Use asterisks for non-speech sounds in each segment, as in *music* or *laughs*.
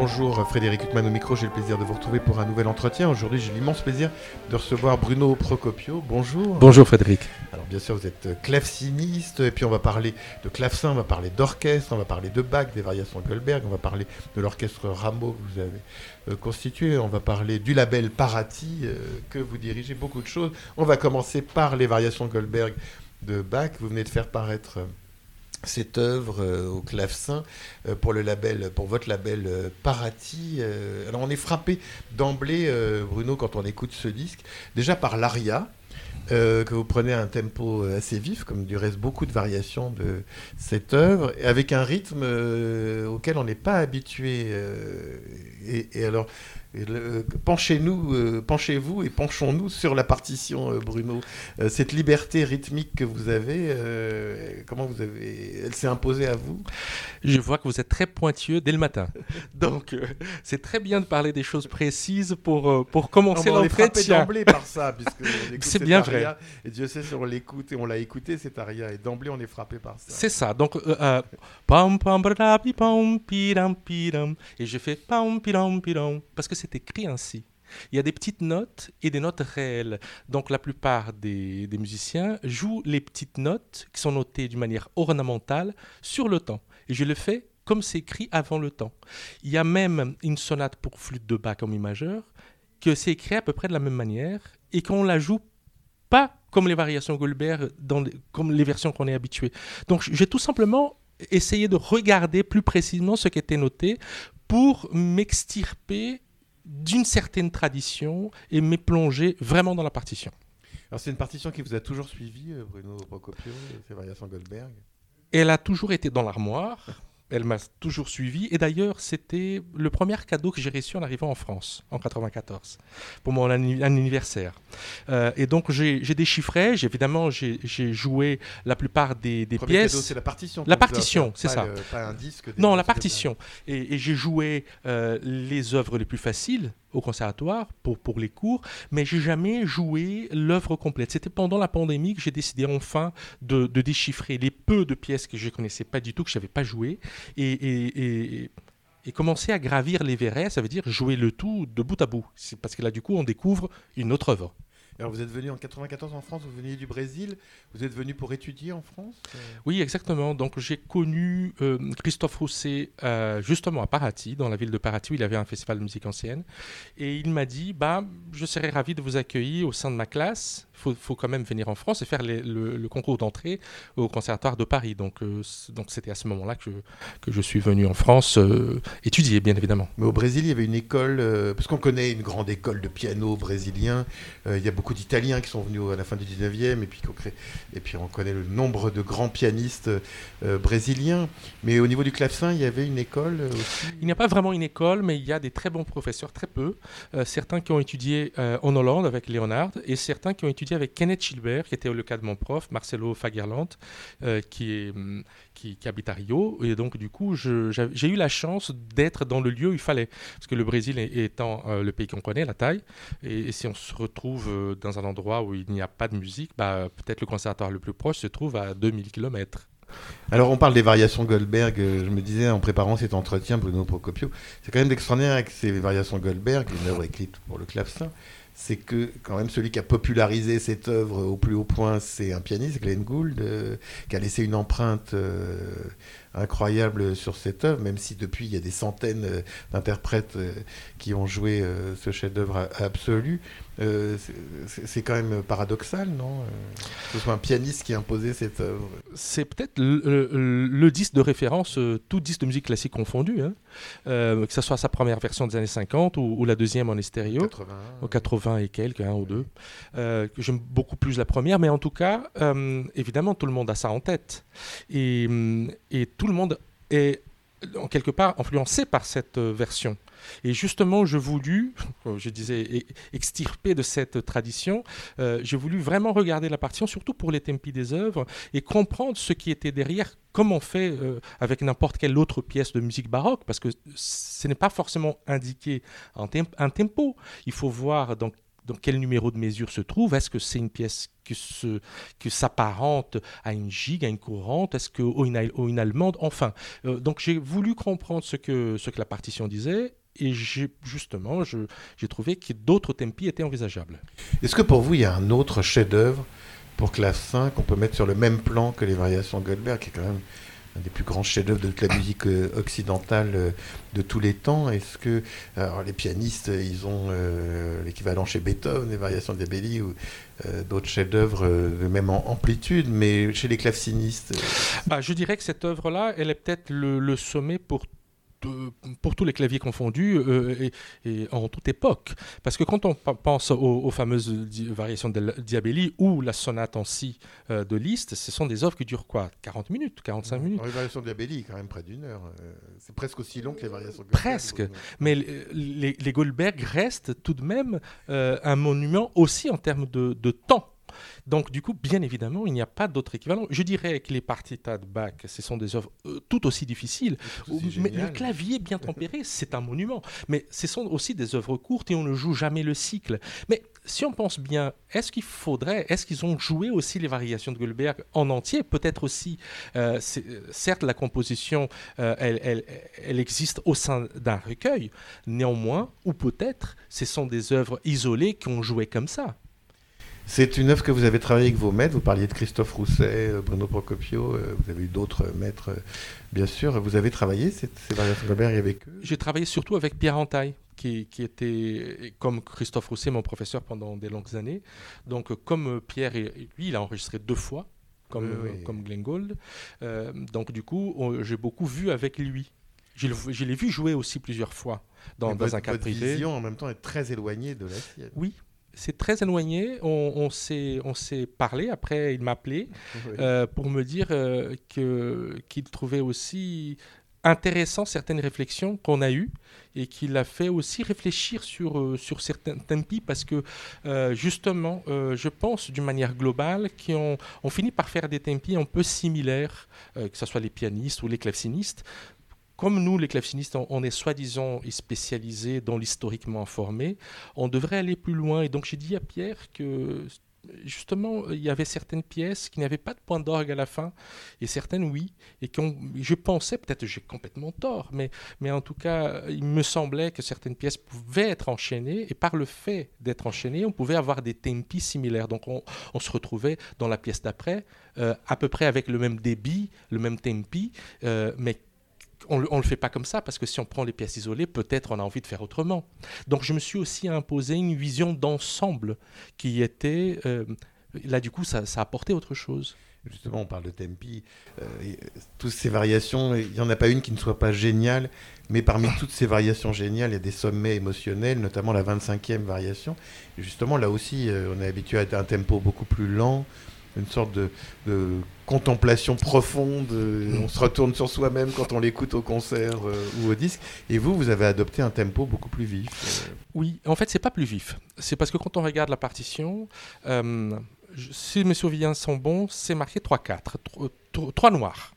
Bonjour Frédéric Huttman au micro, j'ai le plaisir de vous retrouver pour un nouvel entretien. Aujourd'hui j'ai l'immense plaisir de recevoir Bruno Procopio. Bonjour. Bonjour Frédéric. Alors bien sûr vous êtes claveciniste et puis on va parler de clavecin, on va parler d'orchestre, on va parler de Bach, des variations Goldberg, on va parler de l'orchestre Rameau que vous avez euh, constitué, on va parler du label Parati euh, que vous dirigez, beaucoup de choses. On va commencer par les variations Goldberg de Bach. Vous venez de faire paraître... Euh, cette œuvre euh, au clavecin euh, pour le label, pour votre label euh, Parati. alors on est frappé d'emblée, Bruno, quand on écoute ce disque, déjà par l'aria. que vous prenez un tempo assez vif, comme du reste beaucoup de variations de cette œuvre, avec un rythme auquel on n'est pas habitué. Et, alors, penchez-nous, euh, penchez-vous et penchons-nous sur la partition, euh, Bruno. Euh, cette liberté rythmique que vous avez, comment vous avez, elle s'est imposée à vous? Je vois que vous êtes très pointueux dès le matin. *laughs* Donc, c'est très bien de parler des choses précises pour pour commencer l'entretien. On est d'emblée par ça, *laughs* puisque c'est bien vrai. Et Dieu sait si on l'écoute et on l'a écouté cet aria et d'emblée on est frappé par ça. C'est ça. Donc, pam pam pam et je fais pam pam parce que c'est écrit ainsi. Il y a des petites notes et des notes réelles. Donc la plupart des, musiciens jouent les petites notes qui sont notées d'une manière ornementale sur le temps. Et je le fais comme c'est écrit avant le temps. Il y a même une sonate pour flûte de Bach en mi majeur que c'est écrit à peu près de la même manière et qu'on la joue pas comme les variations Goldberg, dans comme les versions qu'on est habitué. Donc j'ai tout simplement essayé de regarder plus précisément ce qui était noté pour m'extirper d'une certaine tradition et m'est plongé vraiment dans la partition. Alors c'est une partition qui vous a toujours suivi, euh, Bruno Procopio, ces variations Goldberg Elle a toujours été dans l'armoire. Elle m'a toujours suivi. Et d'ailleurs, c'était le premier cadeau que j'ai reçu en arrivant en France, en 94, pour mon anniversaire. Euh, et donc, j'ai déchiffré. Évidemment, j'ai joué la plupart des, des pièces. c'est la partition. La partition, c'est ça. pas un disque. Non, la partition. Et, et j'ai joué euh, les œuvres les plus faciles au conservatoire pour, pour les cours, mais j'ai jamais joué l'œuvre complète. C'était pendant la pandémie que j'ai décidé enfin de, déchiffrer les peu de pièces que je connaissais pas du tout, que je n'avais pas joué, et, et, et, et, commencer à gravir les verrets, ça veut dire jouer le tout de bout à bout. C'est parce que là, du coup, on découvre une autre œuvre. Alors vous êtes venu en 94 en France, vous veniez du Brésil, vous êtes venu pour étudier en France euh? Oui, exactement. Donc j'ai connu euh, Christophe Rousset euh, justement à Paraty, dans la ville de Paraty où il avait un festival de musique ancienne. Et il m'a dit, bah, je serais ravi de vous accueillir au sein de ma classe. Il faut, quand même venir en France et faire le, concours d'entrée au Conservatoire de Paris. Donc donc c'était à ce moment-là que, que je suis venu en France étudier, bien évidemment. Mais au Brésil, il y avait une école, parce qu'on connaît une grande école de piano brésilien. il y a beaucoup d'Italiens qui sont venus à la fin du 19e, et puis, et puis on connaît le nombre de grands pianistes euh, brésiliens. Mais au niveau du clavecin, il y avait une école euh, aussi? Il n'y a pas vraiment une école, mais il y a des très bons professeurs, très peu. Euh, certains qui ont étudié en Hollande avec Leonard, et certains qui ont étudié avec Kenneth Gilbert, qui était le cas de mon prof, Marcelo Fagerland, qui hum, qui, habite à Rio. Et donc, du coup, j'ai eu la chance d'être dans le lieu où il fallait. Parce que le Brésil étant le pays qu'on connaît, la taille, et, si on se retrouve dans un endroit où il n'y a pas de musique, bah, peut-être le conservatoire le plus proche se trouve à 2000 km. Alors on parle des variations Goldberg, euh, je me disais en préparant cet entretien, Bruno Procopio, c'est quand même extraordinaire avec ces variations Goldberg, une œuvre écrite pour le clavecin, c'est que quand même celui qui a popularisé cette œuvre au plus haut point, c'est un pianiste, Glenn Gould, euh, qui a laissé une empreinte euh, incroyable sur cette œuvre, même si depuis il y a des centaines d'interprètes qui ont joué ce chef-d'œuvre absolu. Euh, c'est quand même paradoxal, non euh, Que ce soit un pianiste qui a imposé cette œuvre. C'est peut-être le, disque de référence, euh, tout disque de musique classique confondu, hein. que ce soit sa première version des années 50 ou, la deuxième en stéréo, 80, au 80 et quelques, un ou deux. J'aime beaucoup plus la première, mais en tout cas, évidemment, tout le monde a ça en tête. Et, et tout le monde est en quelque part influencé par cette euh, version. Et justement, je voulu, *laughs* je disais, e- extirper de cette tradition, euh, j'ai voulu vraiment regarder la partition, surtout pour les tempi des œuvres, et comprendre ce qui était derrière, comme on fait euh, avec n'importe quelle autre pièce de musique baroque, parce que ce n'est pas forcément indiqué en un tempo. Il faut voir dans dans quel numéro de mesure se trouve? Est-ce que c'est une pièce qui, se, qui s'apparente à une gigue, à une courante? Est-ce que une, allemande? Enfin, euh, donc j'ai voulu comprendre ce que, ce que la partition disait. Et j'ai, justement, j'ai trouvé que d'autres tempi étaient envisageables. Est-ce que pour vous, il y a un autre chef-d'œuvre pour clavecin qu'on peut mettre sur le même plan que les variations Goldberg, qui est quand même des plus grands chefs-d'œuvre de la musique euh, occidentale euh, de tous les temps. Est-ce que les pianistes, ils ont euh, l'équivalent chez Beethoven, les variations de Belli ou d'autres chefs-d'œuvre de même amplitude, mais chez les clavecinistes bah, Je dirais que cette œuvre-là, elle est peut-être le, le sommet pour pour tous les claviers confondus euh, et, en toute époque. Parce que quand on pense aux, fameuses variations de Diabelli ou la sonate en si euh, de Liszt, ce sont des œuvres qui durent quoi? 40 minutes, 45 minutes Les variations de Diabelli, quand même près d'une heure. Euh, c'est presque aussi long que les variations Goldberg. Presque. Mais les, les, Goldberg restent tout de même un monument aussi en termes de, de temps. Donc, du coup, bien évidemment, il n'y a pas d'autre équivalent. Je dirais que les partitas de Bach, ce sont des œuvres euh, tout aussi difficiles. mais le clavier bien tempéré, *laughs* c'est un monument. Mais ce sont aussi des œuvres courtes et on ne joue jamais le cycle. Mais si on pense bien, est-ce qu'il faudrait, est-ce qu'ils ont joué aussi les variations de Goldberg en entier? Peut-être aussi, euh, certes, la composition, euh, elle, elle, existe au sein d'un recueil. Néanmoins, ou peut-être, ce sont des œuvres isolées qui ont joué comme ça. C'est une œuvre que vous avez travaillée avec vos maîtres. Vous parliez de Christophe Rousset, euh, Bruno Procopio. Euh, vous avez eu d'autres maîtres, euh, bien sûr. Vous avez travaillé ces, variations Goldberg avec eux J'ai travaillé surtout avec Pierre Antaille. Qui, était, comme Christophe Rousset, mon professeur pendant des longues années. Donc, comme Pierre, lui, il a enregistré deux fois, comme, comme Glenn Gould. donc, du coup, j'ai beaucoup vu avec lui. Je l'ai vu jouer aussi plusieurs fois dans, dans un cadre privé. vision, en même temps, est très éloignée de la sienne. Oui, c'est très éloigné. On, on s'est parlé. Après, il m'a appelé euh, pour me dire euh, qu'il trouvait aussi intéressant certaines réflexions qu'on a eues et qu'il a fait aussi réfléchir sur, euh, sur certains tempi parce que justement, je pense d'une manière globale qu'on on finit par faire des tempi un peu similaires, que ce soit les pianistes ou les clavecinistes, comme nous, les clavecinistes, on, est soi-disant spécialisés dans l'historiquement informé, on devrait aller plus loin. Et donc j'ai dit à Pierre que justement, il y avait certaines pièces qui n'avaient pas de point d'orgue à la fin, et certaines oui, et je pensais, peut-être j'ai complètement tort, mais, mais en tout cas, il me semblait que certaines pièces pouvaient être enchaînées, et par le fait d'être enchaînées, on pouvait avoir des tempi similaires. Donc on, se retrouvait dans la pièce d'après, euh, à peu près avec le même débit, le même tempi, euh, mais on ne le fait pas comme ça, parce que si on prend les pièces isolées, peut-être on a envie de faire autrement. Donc je me suis aussi imposé une vision d'ensemble qui était... Euh, là, du coup, ça, ça apportait autre chose. Justement, on parle de tempi. Euh, toutes ces variations, il n'y en a pas une qui ne soit pas géniale, mais parmi toutes ces variations géniales, il y a des sommets émotionnels, notamment la 25e variation. justement, là aussi, euh, on est habitué à un tempo beaucoup plus lent, une sorte de, contemplation profonde. Euh, on se retourne sur soi-même quand on l'écoute au concert euh, ou au disque. Et vous, vous avez adopté un tempo beaucoup plus vif. Euh. Oui, en fait, c'est pas plus vif. C'est parce que quand on regarde la partition, si mes souvenirs sont bons, c'est marqué 3-4, 3 noirs.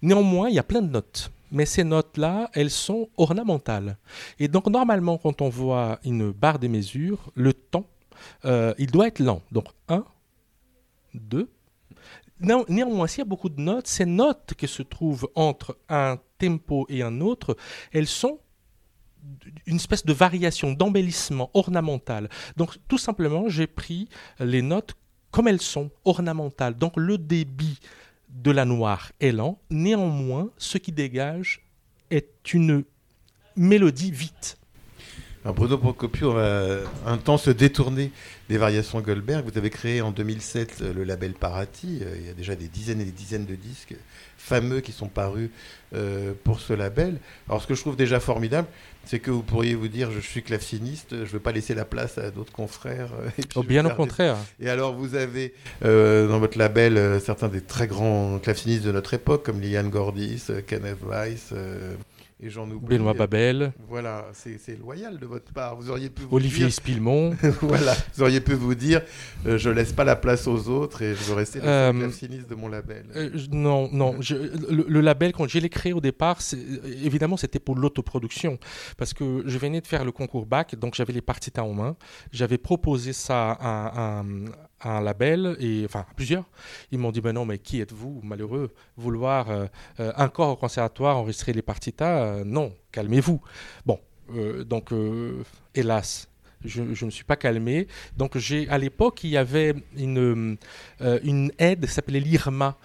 Néanmoins, il y a plein de notes. Mais ces notes-là, elles sont ornementales. Et donc, normalement, quand on voit une barre des mesures, le temps, il doit être lent. Donc, 1, 2. Néanmoins, s'il y a beaucoup de notes, ces notes qui se trouvent entre un tempo et un autre, elles sont une espèce de variation, d'embellissement ornemental. Donc tout simplement, j'ai pris les notes comme elles sont, ornementales. Donc le débit de la noire est lent, néanmoins, ce qui dégage est une mélodie vite. Bruno Procopio va un temps se détourner des variations Goldberg. Vous avez créé en 2007 le label Parati. Euh, il y a déjà des dizaines et des dizaines de disques fameux qui sont parus euh, pour ce label. Alors ce que je trouve déjà formidable, c'est que vous pourriez vous dire je suis claveciniste, je ne veux pas laisser la place à d'autres confrères. Oh, bien au contraire. Et alors vous avez dans votre label certains des très grands clavecinistes de notre époque, comme Liliane Gordis, Kenneth Weiss. Et j'en oublie. Benoît Babel. Voilà, c'est loyal de votre part. Vous auriez pu Olivier dire... *laughs* Voilà, vous auriez pu vous dire euh, je laisse pas la place aux autres et je veux rester le euh, de mon label. Euh, non, non. Je, le, label, quand j'ai créé au départ, évidemment, c'était pour l'autoproduction. Parce que je venais de faire le concours bac, donc j'avais les partitas en main. J'avais proposé ça à, un label, et, enfin plusieurs. Ils m'ont dit ben non, mais qui êtes-vous, malheureux? Vouloir un corps au conservatoire enregistrer les partitas? Euh, non, calmez-vous. Bon, euh, donc, euh, hélas, je ne me suis pas calmé. Donc, j'ai à l'époque, il y avait une, une aide qui s'appelait l'IRMA.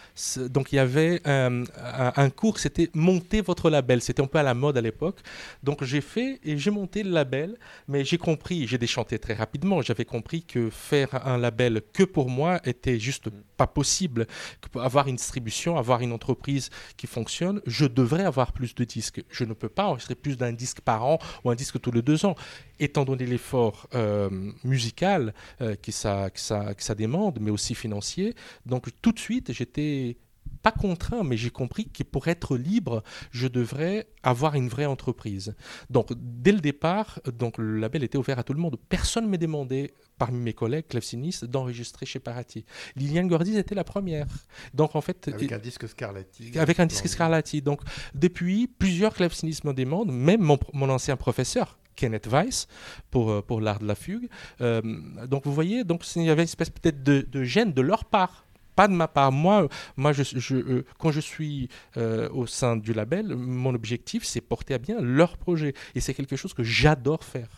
Donc, il y avait un, un, cours, c'était monter votre label. C'était un peu à la mode à l'époque. Donc, j'ai fait et j'ai monté le label, mais j'ai compris, j'ai déchanté très rapidement. J'avais compris que faire un label que pour moi était juste pas possible. Avoir une distribution, avoir une entreprise qui fonctionne, je devrais avoir plus de disques. Je ne peux pas enregistrer plus d'un disque par an ou un disque tous les deux ans. Étant donné l'effort euh, musical euh, que, ça, que, ça, que ça demande, mais aussi financier, donc tout de suite, j'étais pas contraint, mais j'ai compris que pour être libre, je devrais avoir une vraie entreprise. Donc, dès le départ, donc, le label était ouvert à tout le monde. Personne ne m'a demandé, parmi mes collègues clavecinistes, d'enregistrer chez Parati. Liliane Gordis était la première. Donc, en fait, avec un disque Scarlatti. Avec un disque Scarlatti. Donc, depuis, plusieurs clavecinistes me demandent, même mon, mon ancien professeur, Kenneth Weiss pour, euh, pour l'art de la fugue. Euh, donc vous voyez, donc il y avait une espèce peut-être de, de gêne de leur part pas de ma part. Moi, moi je, euh, quand je suis euh, au sein du label, mon objectif, c'est porter à bien leur projet. Et c'est quelque chose que j'adore faire.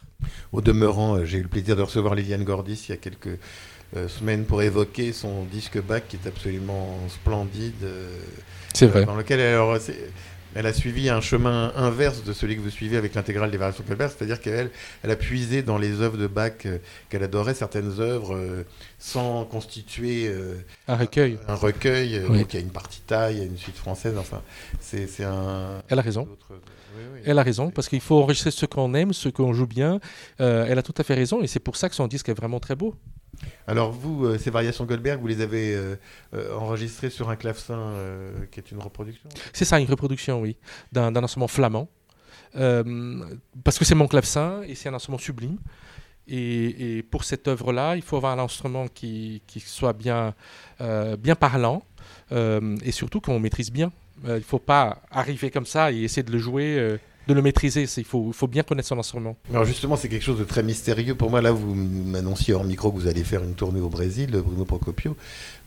Au demeurant, j'ai eu le plaisir de recevoir Liliane Gordis il y a quelques semaines pour évoquer son disque bac qui est absolument splendide. c'est vrai. Dans lequel elle a suivi un chemin inverse de celui que vous suivez avec l'intégrale des variations Colbert, c'est-à-dire qu'elle elle a puisé dans les œuvres de Bach qu'elle adorait, certaines œuvres sans constituer euh, un recueil. Un, recueil. Euh, donc il y a une partie taille, il y a une suite française. Enfin, c'est un. Elle a raison. Elle a raison, parce qu'il faut enregistrer ce qu'on aime, ce qu'on joue bien. Euh, elle a tout à fait raison, et c'est pour ça que son disque est vraiment très beau. Alors vous, ces variations Goldberg, vous les avez enregistrées sur un clavecin qui est une reproduction C'est ça, une reproduction, oui, d'un instrument flamand. parce que c'est mon clavecin et c'est un instrument sublime. Et, pour cette œuvre-là, il faut avoir un instrument qui, soit bien, euh, bien parlant euh, et surtout qu'on maîtrise bien. Euh, il ne faut pas arriver comme ça et essayer de le jouer de le maîtriser. Il faut, bien connaître son instrument. Alors justement, c'est quelque chose de très mystérieux pour moi. Là, vous m'annonciez hors micro que vous allez faire une tournée au Brésil, Bruno Procopio,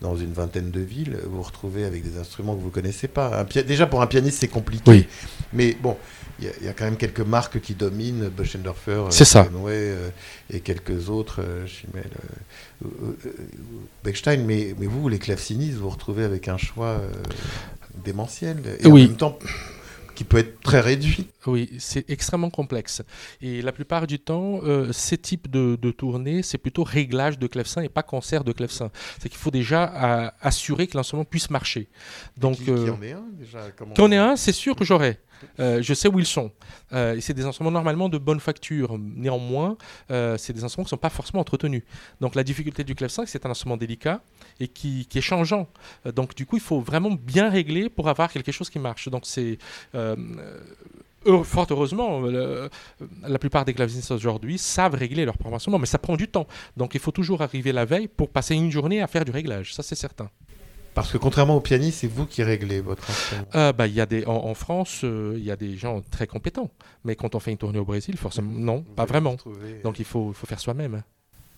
dans une vingtaine de villes. Vous vous retrouvez avec des instruments que vous ne connaissez pas. Déjà, pour un pianiste, c'est compliqué. Oui. Mais bon, il y, a quand même quelques marques qui dominent, Böschendorfer, euh, et quelques autres, euh, Schimmel, euh, Bechstein. Mais, mais vous, les clavecinistes, vous vous retrouvez avec un choix démentiel. Et oui. en même temps, qui peut être très réduit. Oui, c'est extrêmement complexe. Et la plupart du temps, euh, ces types de, de tournées, c'est plutôt réglage de clavecin et pas concert de clavecin. C'est qu'il faut déjà assurer que l'instrument puisse marcher. Donc, qui, en est un déjà Qui en est un, c'est sûr que j'aurai. Euh, je sais où ils sont. Euh, c'est des instruments normalement de bonne facture. Néanmoins, euh, c'est des instruments qui ne sont pas forcément entretenus. Donc la difficulté du clavecin, c'est un instrument délicat et qui, est changeant. donc du coup, il faut vraiment bien régler pour avoir quelque chose qui marche. Donc c'est fort heureusement, la plupart des clavecinistes aujourd'hui savent régler leur instrument, mais ça prend du temps. Donc il faut toujours arriver la veille pour passer une journée à faire du réglage, ça c'est certain. Parce que contrairement au pianiste, c'est vous qui réglez votre instrument. Euh, bah, y a des, en, France, euh, il y a des gens très compétents. Mais quand on fait une tournée au Brésil, forcément, non, pas vraiment. Donc il faut, faut faire soi-même.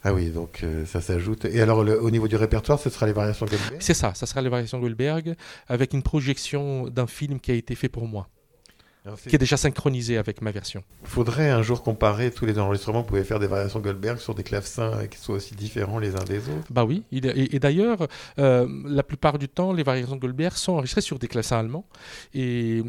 Ah oui, donc euh, ça s'ajoute. Et alors, au niveau du répertoire, ce sera les variations Goldberg? C'est ça, ça sera les variations Goldberg, avec une projection d'un film qui a été fait pour moi. Qui est déjà synchronisé avec ma version. Il faudrait un jour comparer tous les enregistrements. Vous pouvez faire des variations Goldberg sur des clavecins qui soient aussi différents les uns des autres. Bah oui, et, d'ailleurs, euh, la plupart du temps, les variations Goldberg sont enregistrées sur des clavecins allemands et,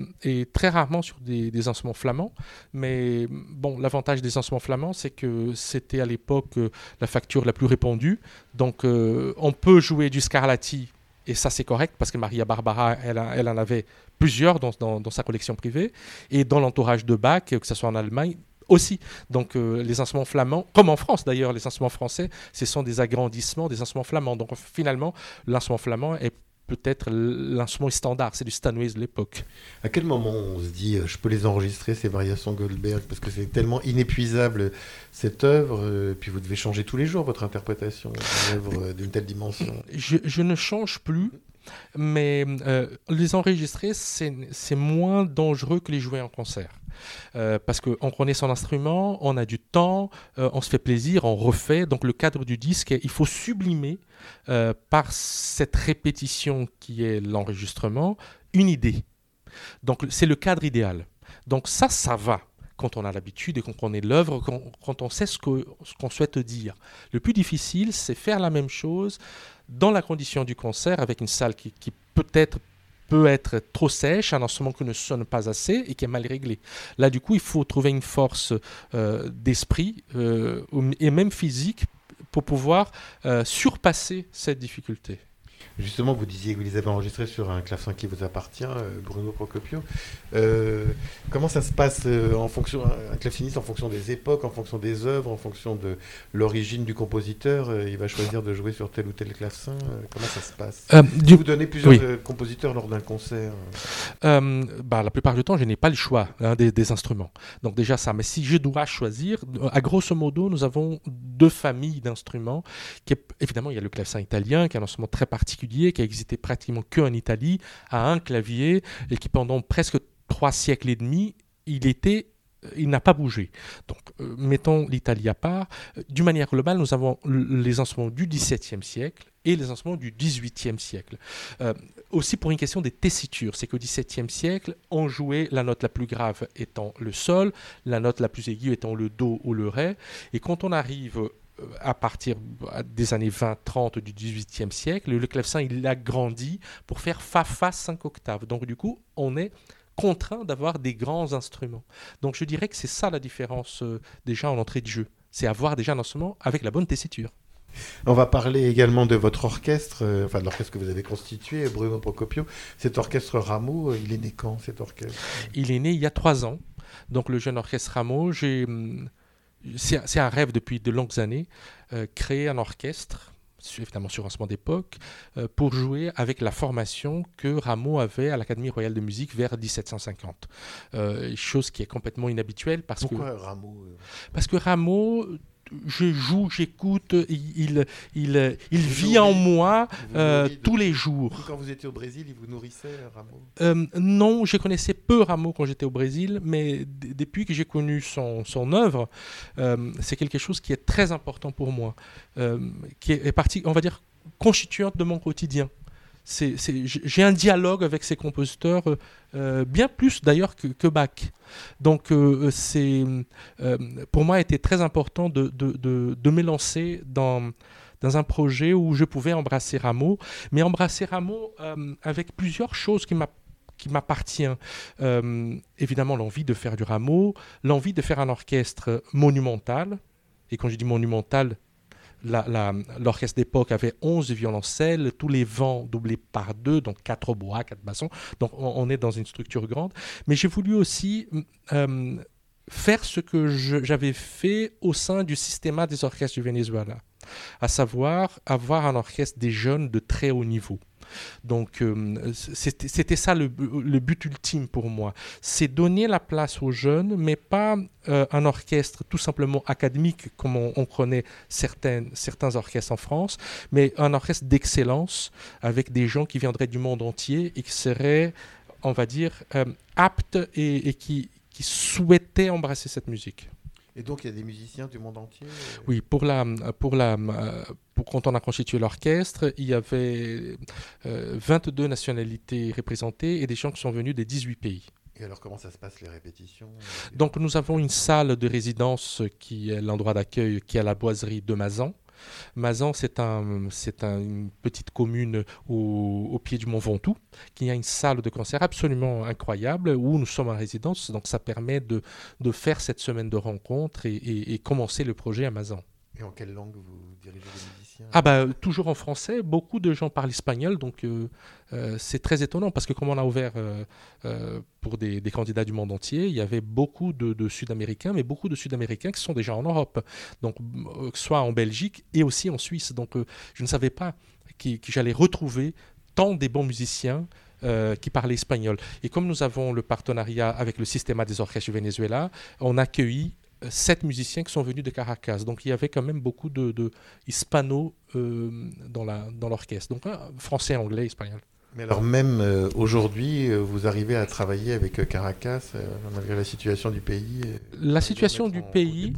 très rarement sur des, instruments flamands. Mais bon, l'avantage des instruments flamands, c'est que c'était à l'époque euh, la facture la plus répandue. Donc euh, on peut jouer du Scarlatti et ça, c'est correct parce que Maria Barbara, elle, elle en avait plusieurs dans, sa collection privée. Et dans l'entourage de Bach, que ce soit en Allemagne, aussi. Donc euh, les instruments flamands, comme en France d'ailleurs, les instruments français, ce sont des agrandissements des instruments flamands. Donc finalement, l'instrument flamand est peut-être l'instrument standard, c'est du Stanways de l'époque. À quel moment on se dit, euh, je peux les enregistrer, ces variations Goldberg, parce que c'est tellement inépuisable cette œuvre, euh, puis vous devez changer tous les jours votre interprétation d'une œuvre euh, d'une telle dimension. Je, ne change plus, mais les enregistrer, c'est moins dangereux que les jouer en concert. Euh, parce qu'on connaît son instrument, on a du temps, euh, on se fait plaisir, on refait. Donc le cadre du disque, il faut sublimer euh, par cette répétition qui est l'enregistrement une idée. Donc c'est le cadre idéal. Donc ça, ça va quand on a l'habitude et qu'on connaît l'œuvre, quand, on sait ce qu'on souhaite dire. Le plus difficile, c'est faire la même chose dans la condition du concert avec une salle qui, qui peut-être peut être trop sèche, un instrument qui ne sonne pas assez et qui est mal réglé. Là, du coup, il faut trouver une force euh, d'esprit euh, et même physique pour pouvoir euh, surpasser cette difficulté. Justement, vous disiez que vous les avez enregistrés sur un clavecin qui vous appartient, euh, Bruno Procopio. Euh, comment ça se passe euh, en fonction, un claveciniste en fonction des époques, en fonction des œuvres, en fonction de l'origine du compositeur Il va choisir de jouer sur tel ou tel clavecin Comment ça se passe? Vous donnez plusieurs compositeurs lors d'un concert bah, La plupart du temps, je n'ai pas le choix hein, des, des, instruments. Donc déjà ça, mais si je dois choisir, à grosso modo, nous avons deux familles d'instruments. Évidemment, il y a le clavecin italien, qui est un instrument très particulier qui a existé pratiquement qu'en Italie, à un clavier, et qui pendant presque trois siècles et demi, il était il n'a pas bougé. Donc, euh, mettons l'Italie à part. Euh, d'une manière globale, nous avons les instruments du XVIIe siècle et les instruments du XVIIIe siècle. Euh, aussi pour une question des tessitures, c'est qu'au XVIIe siècle, on jouait la note la plus grave étant le sol, la note la plus aiguë étant le do ou le ré. Et quand on arrive à partir des années 20-30 du XVIIIe siècle, le clavecin il a grandi pour faire fa fa 5 octaves. Donc du coup, on est contraint d'avoir des grands instruments. Donc je dirais que c'est ça la différence euh, déjà en entrée de jeu. C'est avoir déjà un instrument avec la bonne tessiture. On va parler également de votre orchestre, euh, enfin de l'orchestre que vous avez constitué, Bruno Procopio. Cet orchestre Rameau, euh, il est né quand cet orchestre? Il est né il y a trois ans. Donc le jeune orchestre Rameau, j'ai hum, c'est un rêve depuis de longues années, euh, créer un orchestre, évidemment sur lancement d'époque, euh, pour jouer avec la formation que Rameau avait à l'Académie royale de musique vers 1750. Euh, chose qui est complètement inhabituelle parce Pourquoi Rameau Parce que Rameau je joue, j'écoute, il, il, il vit en moi euh, tous les jours. Quand vous étiez au Brésil, il vous nourrissait, Rameau? Euh, Non, je connaissais peu Rameau quand j'étais au Brésil, mais depuis que j'ai connu son, son œuvre, euh, c'est quelque chose qui est très important pour moi, qui est, est partie, on va dire, constituante de mon quotidien j'ai un dialogue avec ces compositeurs euh, euh, bien plus d'ailleurs que, Bach. Donc euh, c'est pour moi été très important de, de, de, me lancer dans, dans un projet où je pouvais embrasser Rameau, mais embrasser Rameau avec plusieurs choses qui qui m'appartient. évidemment, l'envie de faire du rameau, l'envie de faire un orchestre monumental. Et quand je dis monumental, l'orchestre d'époque avait 11 violoncelles, tous les vents doublés par deux, donc quatre bois, quatre bassons. Donc on, est dans une structure grande. Mais j'ai voulu aussi euh, faire ce que j'avais fait au sein du système des orchestres du Venezuela, à savoir avoir un orchestre des jeunes de très haut niveau. Donc euh, c'était ça le, but ultime pour moi. C'est donner la place aux jeunes, mais pas euh, un orchestre tout simplement académique comme on, connaît certains orchestres en France, mais un orchestre d'excellence avec des gens qui viendraient du monde entier et qui seraient, on va dire, euh, aptes et, qui souhaitaient embrasser cette musique. Et donc il y a des musiciens du monde entier euh Oui, pour la, pour la, pour, quand on a constitué l'orchestre, il y avait 22 euh, nationalités représentées et des gens qui sont venus des 18 pays. Et alors comment ça se passe les répétitions? Donc nous avons une salle de résidence qui est l'endroit d'accueil qui est à la boiserie de Mazan. Mazan, c'est un, c'est un- une petite commune au, pied du mont Ventoux, qui a une salle de concert absolument incroyable où nous sommes en résidence. Donc ça permet de, faire cette semaine de rencontres et commencer le projet à Mazan. Et en quelle langue vous dirigez les musiciens? Ah bah toujours en français, beaucoup de gens parlent espagnol, donc euh, euh, c'est très étonnant parce que comme on a ouvert euh, pour des, candidats du monde entier, il y avait beaucoup de, Sud-Américains, mais beaucoup de Sud-Américains qui sont déjà en Europe, donc soit en Belgique et aussi en Suisse. Donc je ne savais pas que j'allais retrouver tant des bons musiciens. qui parlaient espagnol. Et comme nous avons le partenariat avec le Systema des Orchestres du Venezuela, on a accueilli euh, sept musiciens qui sont venus de Caracas. Donc il y avait quand même beaucoup de, de euh, dans l'orchestre. Donc ah, français, anglais, espagnol. Mais alors même euh, aujourd'hui, euh, vous arrivez à travailler avec euh, Caracas, malgré la situation du pays La situation du en pays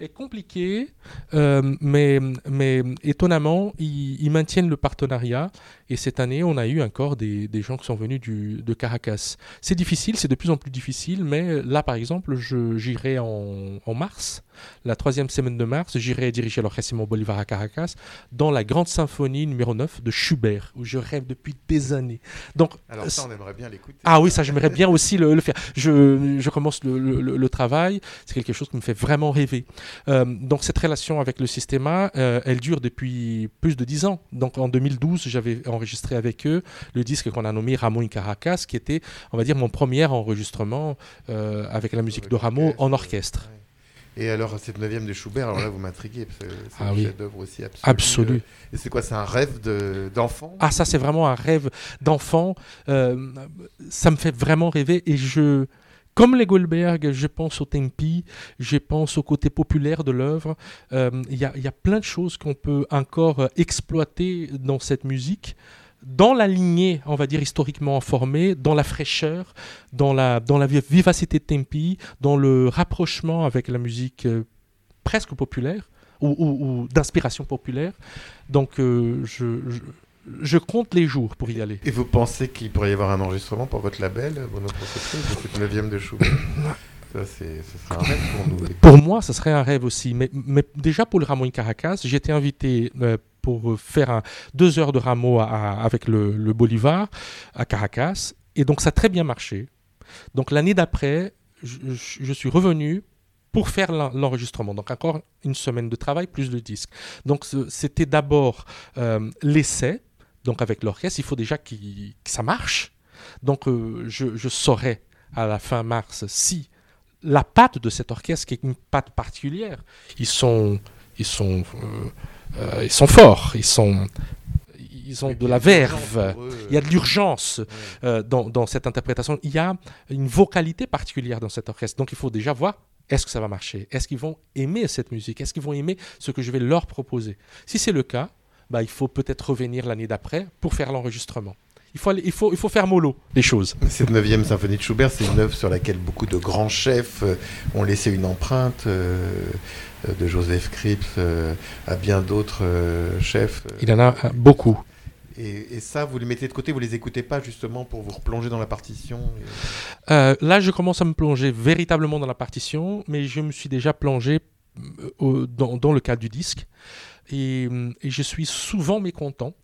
est compliquée, mais, mais étonnamment, ils, ils maintiennent le partenariat. Et cette année, on a eu encore des, des gens qui sont venus du, de Caracas. C'est difficile, c'est de plus en plus difficile, mais là, par exemple, j'irai en, en mars, la troisième semaine de mars, j'irai diriger l'Orchestre Simon Bolivar à Caracas dans la grande symphonie numéro 9 de Schubert, où je rêve depuis des années. Donc, Alors ça, on aimerait bien l'écouter. ah oui, ça j'aimerais bien aussi le, le faire. Je, je commence le, le- le travail, c'est quelque chose qui me fait vraiment rêver. Euh, donc cette relation avec le Systema, euh, elle dure depuis plus de dix ans. Donc en 2012, j'avais enregistré avec eux le disque qu'on a nommé Rameau in Caracas, qui était, on va dire, mon premier enregistrement euh, avec la musique de Rameau en orchestre. Et alors, cette neuvième de Schubert, alors là, vous m'intriguez, parce que c'est Ah un oui. chef-d'œuvre aussi absolu. Euh, Et c'est quoi C'est un rêve de- d'enfant? Ah, ça, c'est vraiment un rêve d'enfant. Euh, ça me fait vraiment rêver. Et je, comme les Goldberg, je pense au tempi, je pense au côté populaire de l'œuvre. Euh, Il y, a, il y a plein de choses qu'on peut encore euh, exploiter dans cette musique. Dans la lignée, on va dire, historiquement informée, dans la fraîcheur, dans la, dans la vi- vivacité de tempi, dans le rapprochement avec la musique euh, presque populaire ou, ou- ou d'inspiration populaire. Donc, euh, je, je, je compte les jours pour y aller. Et vous pensez qu'il pourrait y avoir un enregistrement pour votre label, Bruno Procopio, de cette neuvième de Schubert *coughs* Ça, c'est, ce serait un rêve pour nous. Pour moi, ce serait un rêve aussi. Mais, mais déjà pour le Rameau in Caracas, j'ai été invité euh, pour faire deux heures de Rameau avec le, Bolivar à Caracas. Et donc ça a très bien marché. Donc l'année d'après, je, suis revenu pour faire l'en- l'enregistrement. Donc encore une semaine de travail plus le disque. Donc c'était d'abord euh, l'essai. Donc avec l'orchestre, il faut déjà que ça marche. Donc euh, je, je saurai à la fin mars si la patte de cet orchestre, qui est une patte particulière, ils sont, ils sont, euh, euh, ils sont forts, ils sont, ils ont de la verve. Il y a de l'urgence euh, dans, dans cette interprétation. Il y a une vocalité particulière dans cet orchestre. Donc il faut déjà voir est-ce que ça va marcher? Est-ce qu'ils vont aimer cette musique? Est-ce qu'ils vont aimer ce que je vais leur proposer? Si c'est le cas, bah, il faut peut-être revenir l'année d'après pour faire l'enregistrement. Il faut, aller- il, faut, il faut faire mollo les choses. Cette neuvième symphonie de Schubert, c'est une œuvre sur laquelle beaucoup de grands chefs euh, ont laissé une empreinte, euh, euh, de Joseph Kripps euh, à bien d'autres euh, chefs. euh, Il y en a euh, beaucoup. Et, et ça, vous les mettez de côté, vous les écoutez pas justement pour vous replonger dans la partition et- Euh, là, je commence à me plonger véritablement dans la partition, mais je me suis déjà plongé euh, au- dans, dans le cadre du disque. Et, euh, et je suis souvent mécontent.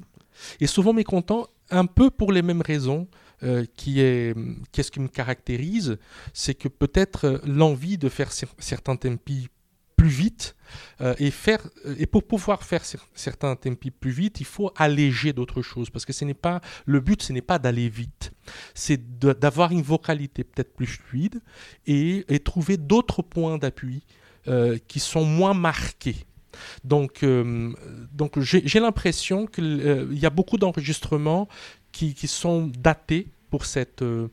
Et souvent mécontent, un peu pour les mêmes raisons. euh, qui est qu'est-ce qui me caractérise c'est que peut-être euh, l'envie de faire cer- certains tempi plus vite euh, et faire euh, et pour pouvoir faire cer- certains tempi plus vite il faut alléger d'autres choses parce que ce n'est pas le but ce n'est pas d'aller vite c'est d'avoir une vocalité peut-être plus fluide et, trouver d'autres points d'appui euh, qui sont moins marqués. Donc, donc j'ai l'impression qu'il y a beaucoup d'enregistrements qui, sont datés pour cette euh,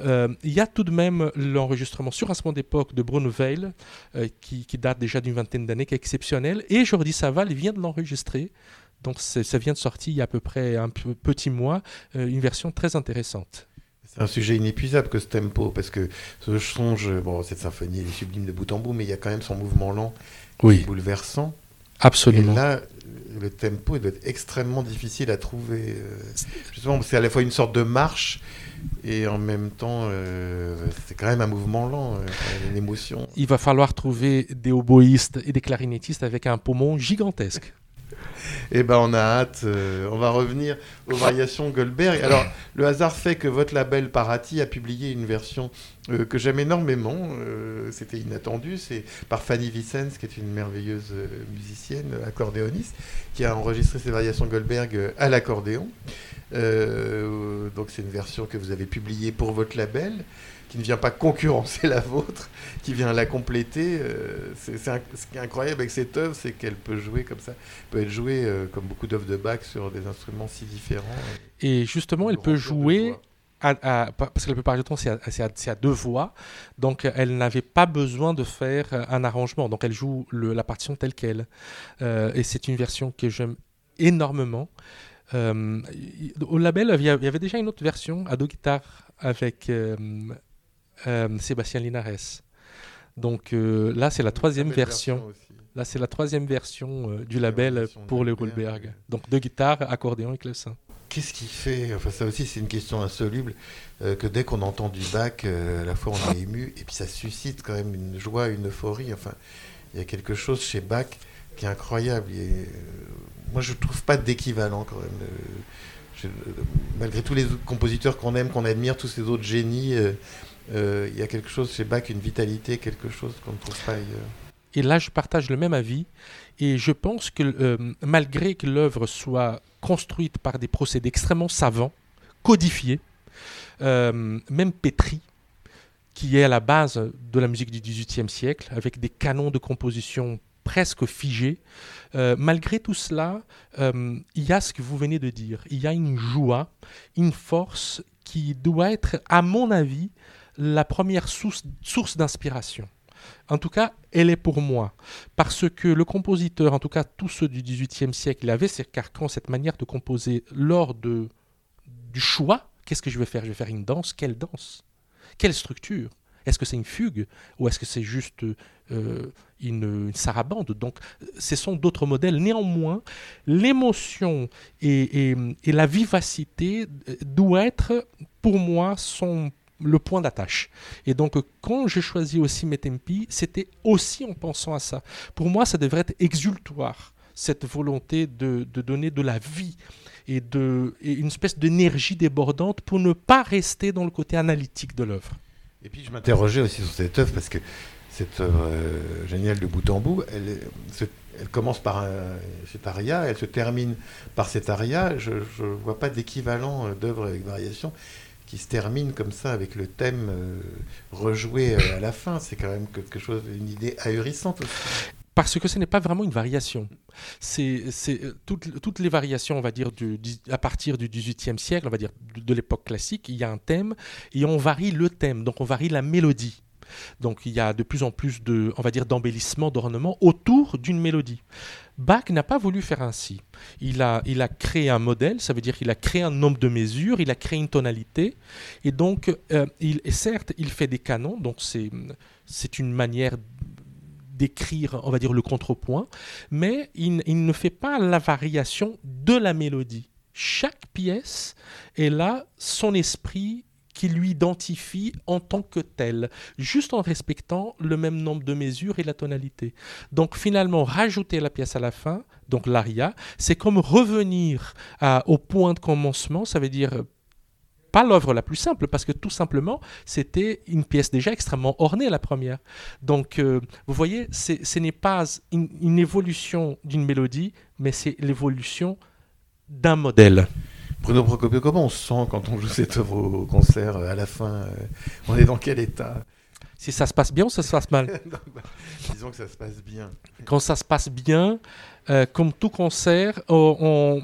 euh. Euh, il y a tout de même l'enregistrement sur instrument d'époque de Bruno Weil, euh, qui, qui date déjà d'une vingtaine d'années, qui est exceptionnel. Et Jordi Saval vient de l'enregistrer. Donc ça vient de sortir il y a à peu près un petit mois, euh, une version très intéressante. C'est un sujet inépuisable que ce tempo, parce que je songe, bon, cette symphonie elle est sublime de bout en bout, mais il y a quand même son mouvement lent Oui, bouleversant. Et absolument. là, le tempo doit être extrêmement difficile à trouver. justement, c'est à la fois une sorte de marche et en même temps, euh, c'est quand même un mouvement lent, euh, une émotion. Il va falloir trouver des oboïstes et des clarinettistes avec un poumon gigantesque. Eh ben, on a hâte. euh, on va revenir aux variations Goldberg. Alors, le hasard fait que votre label Parati a publié une version euh, que j'aime énormément. euh, C'était inattendu. C'est par Fanny Vicens, qui est une merveilleuse musicienne, accordéoniste, qui a enregistré ces variations Goldberg à l'accordéon. Euh, donc, c'est une version que vous avez publiée pour votre label qui ne vient pas concurrencer *laughs* la vôtre, qui vient la compléter. euh, c'est, ce qui est incroyable avec cette œuvre, c'est qu'elle peut jouer comme ça, peut être jouée euh, comme beaucoup d'œuvres de Bach sur des instruments si différents. Et justement, elle peut jouer à- à- parce que la plupart du temps, c'est à, c'est à- c'est à deux voix. Donc, elle n'avait pas besoin de faire un arrangement. Donc, elle joue le- la partition telle qu'elle. Et c'est une version que j'aime énormément. Euh, au label, il y avait déjà une autre version à deux guitares avec euh, euh, Sébastien Linares. Donc euh, là, c'est la troisième version. Là, c'est la troisième version euh, du label version pour le Goldberg. Donc deux guitares, accordéon et clavecin. Qu'est-ce qui fait, enfin ça aussi c'est une question insoluble, euh, que dès qu'on entend du Bach, euh, à la fois on est ému, et puis ça suscite quand même une joie, une euphorie. Enfin, il y a quelque chose chez Bach qui est incroyable. Il est- moi je trouve pas d'équivalent quand même. euh, euh, malgré tous les compositeurs qu'on aime, qu'on admire, tous ces autres génies, euh, il y a quelque chose chez Bach, une vitalité, quelque chose qu'on ne trouve pas ailleurs. Et là, je partage le même avis. Et je pense que malgré que l'œuvre soit construite par des procédés extrêmement savants, codifiés, même pétris, qui est à la base de la musique du XVIIIe siècle, avec des canons de composition presque figés, euh, malgré tout cela, euh, il y a ce que vous venez de dire. Il y a une joie, une force qui doit être, à mon avis, la première source, source d'inspiration. En tout cas, elle est pour moi. Parce que le compositeur, en tout cas tous ceux du XVIIIe siècle, il avait ces carcans, cette manière de composer lors de, du choix. Qu'est-ce que je vais faire? Je vais faire une danse? Quelle danse? Quelle structure? Est-ce que c'est une fugue ou est-ce que c'est juste euh, une, sarabande? Donc, ce sont d'autres modèles. Néanmoins, l'émotion et, la vivacité euh, doivent être, pour moi, le point d'attache. Et donc, quand j'ai choisi aussi Metempi, c'était aussi en pensant à ça. Pour moi, ça devrait être exultoire, cette volonté de, donner de la vie et, et une espèce d'énergie débordante pour ne pas rester dans le côté analytique de l'œuvre. Et puis je m'interrogeais aussi sur cette œuvre parce que cette œuvre euh, géniale de bout en bout, elle, commence par cet aria, elle se termine par cet aria. Je ne vois pas d'équivalent euh, d'œuvre avec variation qui se termine comme ça avec le thème euh, rejoué à la fin. C'est quand même quelque chose, une idée ahurissante aussi. Parce que ce n'est pas vraiment une variation. C'est euh, toutes, les variations, on va dire, à partir du XVIIIe siècle, on va dire de, l'époque classique, il y a un thème et on varie le thème, donc on varie la mélodie. Donc il y a de plus en plus de, on va dire, d'embellissement, d'ornement autour d'une mélodie. Bach n'a pas voulu faire ainsi. Il a, créé un modèle, ça veut dire qu'il a créé un nombre de mesures, il a créé une tonalité, et donc, euh, certes, il fait des canons, donc c'est une manière d'écrire, on va dire, le contrepoint, mais il, ne fait pas la variation de la mélodie. Chaque pièce est là son esprit qui lui identifie en tant que tel, juste en respectant le même nombre de mesures et la tonalité. Donc finalement, rajouter la pièce à la fin, donc l'aria, c'est comme revenir au point de commencement, ça veut dire pas l'œuvre la plus simple, parce que tout simplement, c'était une pièce déjà extrêmement ornée, la première. Donc, euh, vous voyez, ce n'est pas une, une évolution d'une mélodie, mais c'est l'évolution d'un modèle. Bruno Procopio, comment on se sent quand on joue cette œuvre au concert euh, à la fin euh, On est dans quel état? Si ça se passe bien ou ça se passe mal? *laughs* Disons que ça se passe bien. Quand ça se passe bien, euh, comme tout concert, on, on-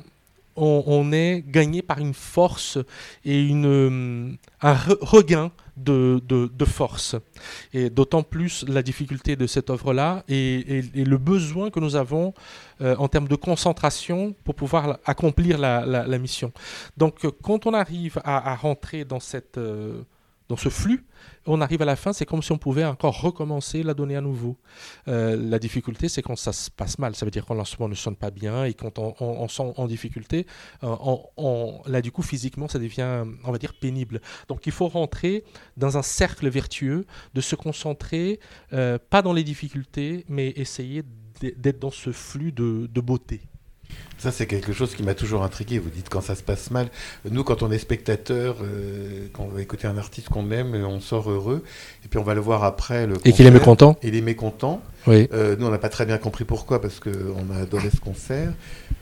on- est gagné par une force et une, euh, un re- regain de, de- force. Et d'autant plus la difficulté de cette œuvre-là et, le besoin que nous avons euh, en termes de concentration pour pouvoir accomplir la, la- mission. Donc euh, quand on arrive à, à rentrer dans cette... dans ce flux. On arrive à la fin, c'est comme si on pouvait encore recommencer, la donner à nouveau. Euh, la difficulté, c'est quand ça se passe mal. Ça veut dire quand l'instrument ne sonne pas bien et quand on, sent en difficulté, euh, on, là du coup physiquement, ça devient, on va dire, pénible. Donc il faut rentrer dans un cercle vertueux, de se concentrer, euh, pas dans les difficultés, mais essayer d'être dans ce flux de beauté. Ça, c'est quelque chose qui m'a toujours intrigué. Vous dites quand ça se passe mal. Nous, quand on est spectateur, euh, quand on va écouter un artiste qu'on aime, on sort heureux. Et puis on va le voir après. Le et qu'il est mécontent Il est mécontent. Oui. Euh, nous, on n'a pas très bien compris pourquoi, parce qu'on a adoré ce concert.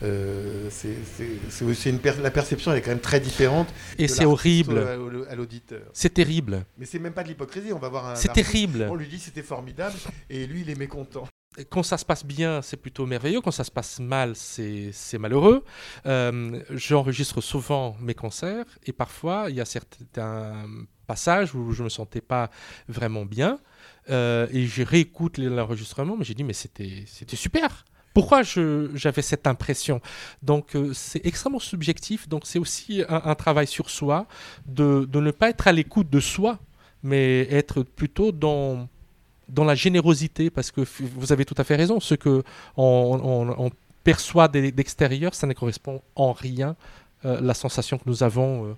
Euh, c'est aussi une per la perception, elle est quand même très différente. Et c'est horrible. À l'auditeur. C'est terrible. Mais c'est même pas de l'hypocrisie. On va voir un. C'est terrible. On lui dit c'était formidable, et lui, il est mécontent quand ça se passe bien, c'est plutôt merveilleux. Quand ça se passe mal, c'est malheureux. Euh, J'enregistre souvent mes concerts et parfois, il y a certains passages où je ne me sentais pas vraiment bien. Euh, et je réécoute l'enregistrement, mais j'ai dit, mais c'était super pourquoi j'avais cette impression? Donc euh, c'est extrêmement subjectif, donc c'est aussi un, travail sur soi, de ne pas être à l'écoute de soi, mais être plutôt dans, dans la générosité, parce que vous avez tout à fait raison, ce que on, perçoit d'extérieur, ça ne correspond en rien à euh, la sensation que nous avons euh,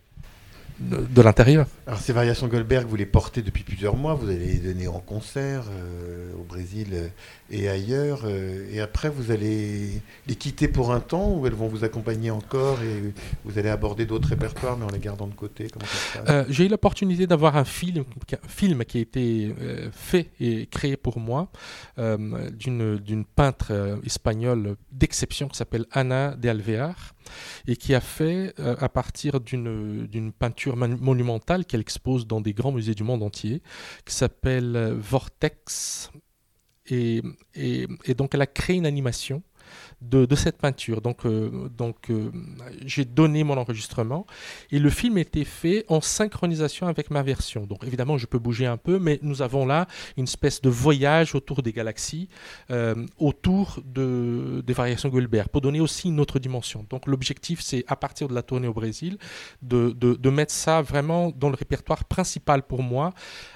de, l'intérieur. Alors ces variations Goldberg, vous les portez depuis plusieurs mois, vous allez les donner en concert euh, au Brésil euh, et ailleurs, euh, et après vous allez les quitter pour un temps ou elles vont vous accompagner encore et vous allez aborder d'autres répertoires mais en les gardant de côté J'ai eu l'opportunité d'avoir un film, film qui a été fait et créé pour moi d'une peintre espagnole d'exception qui s'appelle Ana de Alvear et qui a fait, euh, à partir d'une peinture monumentale qu'elle expose dans des grands musées du monde entier, qui s'appelle euh, Vortex. Et, et, et, donc elle a créé une animation de, cette peinture. Donc, euh, donc euh, j'ai donné mon enregistrement et le film était fait en synchronisation avec ma version. Donc évidemment, je peux bouger un peu, mais nous avons là une espèce de voyage autour des galaxies, euh, autour de, des variations Goldberg, pour donner aussi une autre dimension. Donc l'objectif, c'est à partir de la tournée au Brésil, de, de, de, mettre ça vraiment dans le répertoire principal pour moi,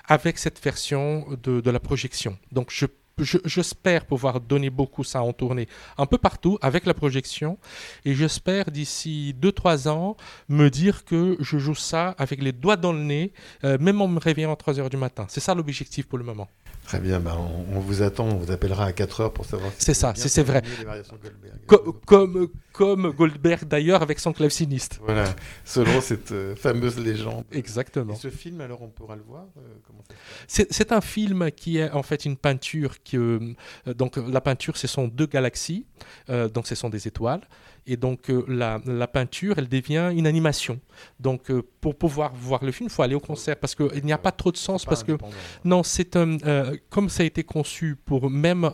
avec cette version de, de la projection. Donc je j'espère pouvoir donner beaucoup ça en tournée un peu partout avec la projection et j'espère d'ici 2-3 ans me dire que je joue ça avec les doigts dans le nez euh, même en me réveillant à 3 heures du matin. C'est ça l'objectif pour le moment. Très bien, bah on, vous attend, on vous appellera à 4 heures pour savoir si c'est ça, c'est vrai. comme, comme Goldberg d'ailleurs avec son claveciniste. Voilà, selon cette euh, fameuse légende. Exactement. Et ce film, alors on pourra le voir euh, C'est un film qui est en fait une peinture. Qui, euh, donc la peinture, ce sont deux galaxies, donc ce sont des étoiles. Et donc euh, la, la, peinture, elle devient une animation. Donc euh, pour pouvoir voir le film, il faut aller au concert parce qu'il n'y a pas trop de sens. Parce que non, c'est un euh, comme ça a été conçu pour même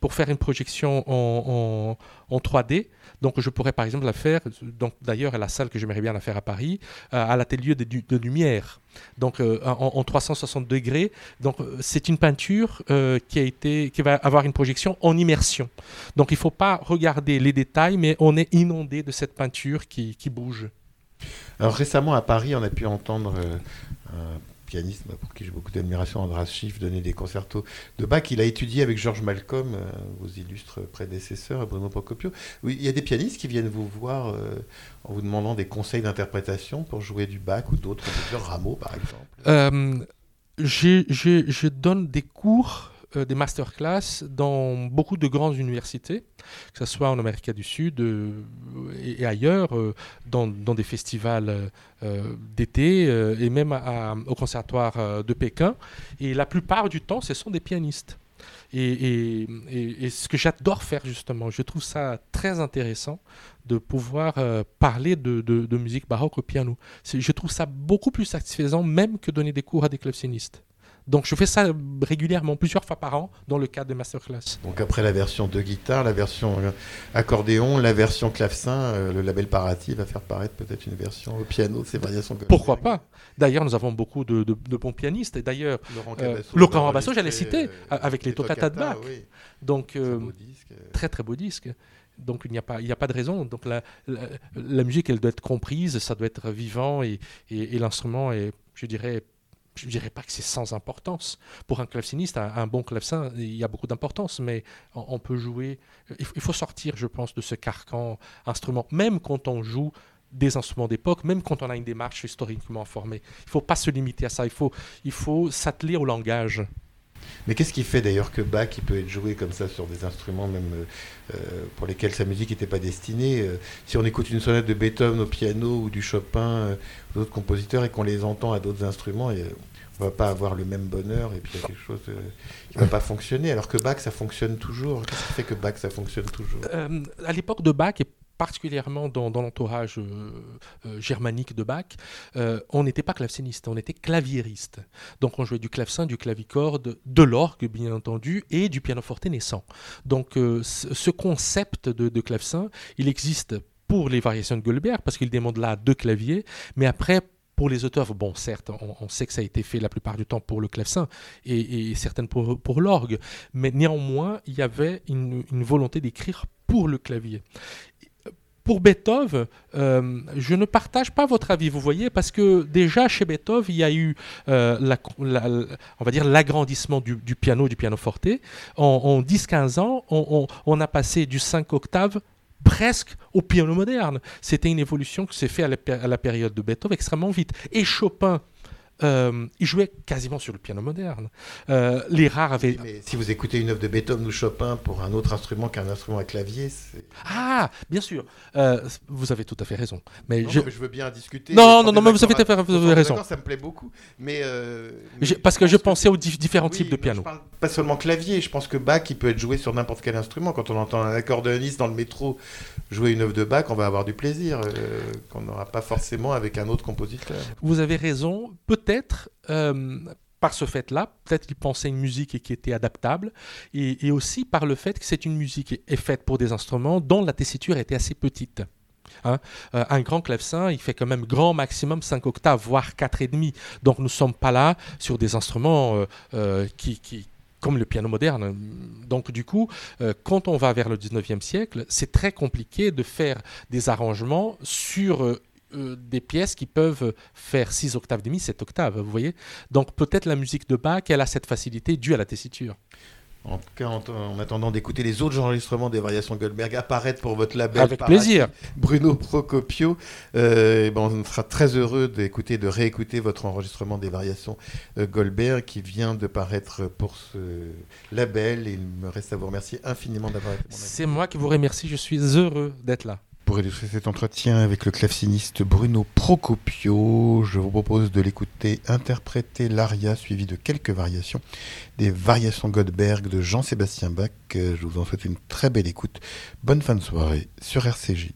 pour faire une projection en, en, en 3D. Donc je pourrais par exemple la faire, donc d'ailleurs à la salle que j'aimerais bien la faire à Paris, à l'atelier de, de, lumière donc en, en, 360 degrés. Donc c'est une peinture euh, qui a été, qui va avoir une projection en immersion. Donc il ne faut pas regarder les détails, mais on est inondé de cette peinture qui, qui bouge. Alors récemment à Paris, on a pu entendre euh, pianiste pour qui j'ai beaucoup d'admiration, Andras Schiff, donner des concertos de Bach. Il a étudié avec Georges Malcolm, euh, vos illustres prédécesseurs, Bruno Procopio. Oui, il y a des pianistes qui viennent vous voir euh, en vous demandant des conseils d'interprétation pour jouer du Bach ou d'autres, Rameau par exemple. Euh, je donne des cours euh, des masterclass dans beaucoup de grandes universités, que ce soit en Amérique du Sud euh, et, ailleurs, euh, dans, des festivals d'été et même au conservatoire de Pékin. Et la plupart du temps, ce sont des pianistes. Et, ce que j'adore faire justement, je trouve ça très intéressant de pouvoir parler de, de, de, musique baroque au piano. Je trouve ça beaucoup plus satisfaisant même que donner des cours à des clavecinistes. Donc je fais ça régulièrement, plusieurs fois par an, dans le cadre de masterclass. Donc après la version de guitare, la version euh, accordéon, la version clavecin, euh, le label Parati va faire paraître peut-être une version au piano, ces variations. Pourquoi pas? D'ailleurs, nous avons beaucoup de, bons pianistes. Et d'ailleurs, Laurent euh, j'allais citer, avec les toccata de Bach. Donc très très beau disque. Donc il n'y a, pas, il a pas de raison. Donc la, la, musique, elle doit être comprise, ça doit être vivant et, et, et l'instrument est, je dirais, je ne dirais pas que c'est sans importance. Pour un claveciniste, un, bon clavecin, il y a beaucoup d'importance, mais on, peut jouer. Il faut, sortir, je pense, de ce carcan instrument, même quand on joue des instruments d'époque, même quand on a une démarche historiquement formée. Il ne faut pas se limiter à ça, il faut, il faut s'atteler au langage. Mais qu'est-ce qui fait d'ailleurs que Bach il peut être joué comme ça sur des instruments même euh, euh, pour lesquels sa musique n'était pas destinée euh, Si on écoute une sonate de Beethoven au piano ou du Chopin, ou d'autres compositeurs et qu'on les entend à d'autres instruments, on va pas avoir le même bonheur et puis il y a quelque chose qui va pas fonctionner. Alors que Bach ça fonctionne toujours. Qu'est-ce qui fait que Bach ça fonctionne toujours? À l'époque de Bach particulièrement dans, l'entourage euh, euh, germanique de Bach, euh, on n'était pas claveciniste, on était claviériste. Donc on jouait du clavecin, du clavicorde, de l'orgue bien entendu, et du pianoforte naissant. Donc ce concept de, clavecin, il existe pour les variations de Goldberg, parce qu'il demande là deux claviers, mais après, pour les auteurs, bon, certes, on, sait que ça a été fait la plupart du temps pour le clavecin et, certaines pour, l'orgue, mais néanmoins, il y avait une, volonté d'écrire pour le clavier pour Beethoven, euh, je ne partage pas votre avis, vous voyez, parce que déjà chez Beethoven, il y a eu, euh, on va dire, l'agrandissement du, piano, du pianoforte. En 10-15 ans, on, a passé du 5 octaves presque au piano moderne. C'était une évolution qui s'est faite à la, période de Beethoven extrêmement vite. Et Chopin, euh, il jouait quasiment sur le piano moderne. Euh, les rares avaient. Mais si vous écoutez une œuvre de Beethoven ou Chopin pour un autre instrument qu'un instrument à clavier, c'est. Ah, bien sûr. Euh, vous avez tout à fait raison. Mais, je... veux bien discuter. Non, non, non, mais vous avez, tout à fait raison. Ça me plaît beaucoup. Mais, parce que je pensais aux différents types de pianos. pas seulement clavier. Je pense que Bach, il peut être joué sur n'importe quel instrument. Quand on entend un accordéoniste dans le métro jouer une œuvre de Bach, on va avoir du plaisir qu'on n'aura pas forcément avec un autre compositeur. Vous avez raison. Peut-être peut-être euh, par ce fait-là, peut-être qu'il pensait une musique qui était adaptable, et, aussi par le fait que c'est une musique qui est faite pour des instruments dont la tessiture était assez petite. Hein. Euh, un grand clavecin, il fait quand même grand maximum 5 octaves, voire 4,5. Donc nous ne sommes pas là sur des instruments euh, qui, comme le piano moderne. Donc du coup, quand on va vers le 19e siècle, c'est très compliqué de faire des arrangements sur euh, des pièces qui peuvent faire 6 octaves demi, 7 octaves, vous voyez Donc peut-être la musique de Bach, elle a cette facilité due à la tessiture. En tout cas, en, attendant d'écouter les autres enregistrements des variations Goldberg apparaître pour votre label. Avec plaisir. Bruno Procopio. Euh, ben, on sera très heureux d'écouter, de réécouter votre enregistrement des variations euh, Goldberg qui vient de paraître pour ce label. Et il me reste à vous remercier infiniment d'avoir été C'est moi qui vous remercie. Je suis heureux d'être là. Pour illustrer cet entretien avec le claveciniste Bruno Procopio, je vous propose de l'écouter interpréter l'aria suivi de quelques variations des variations Goldberg de Jean-Sébastien Bach. Je vous en souhaite une très belle écoute. Bonne fin de soirée sur RCJ.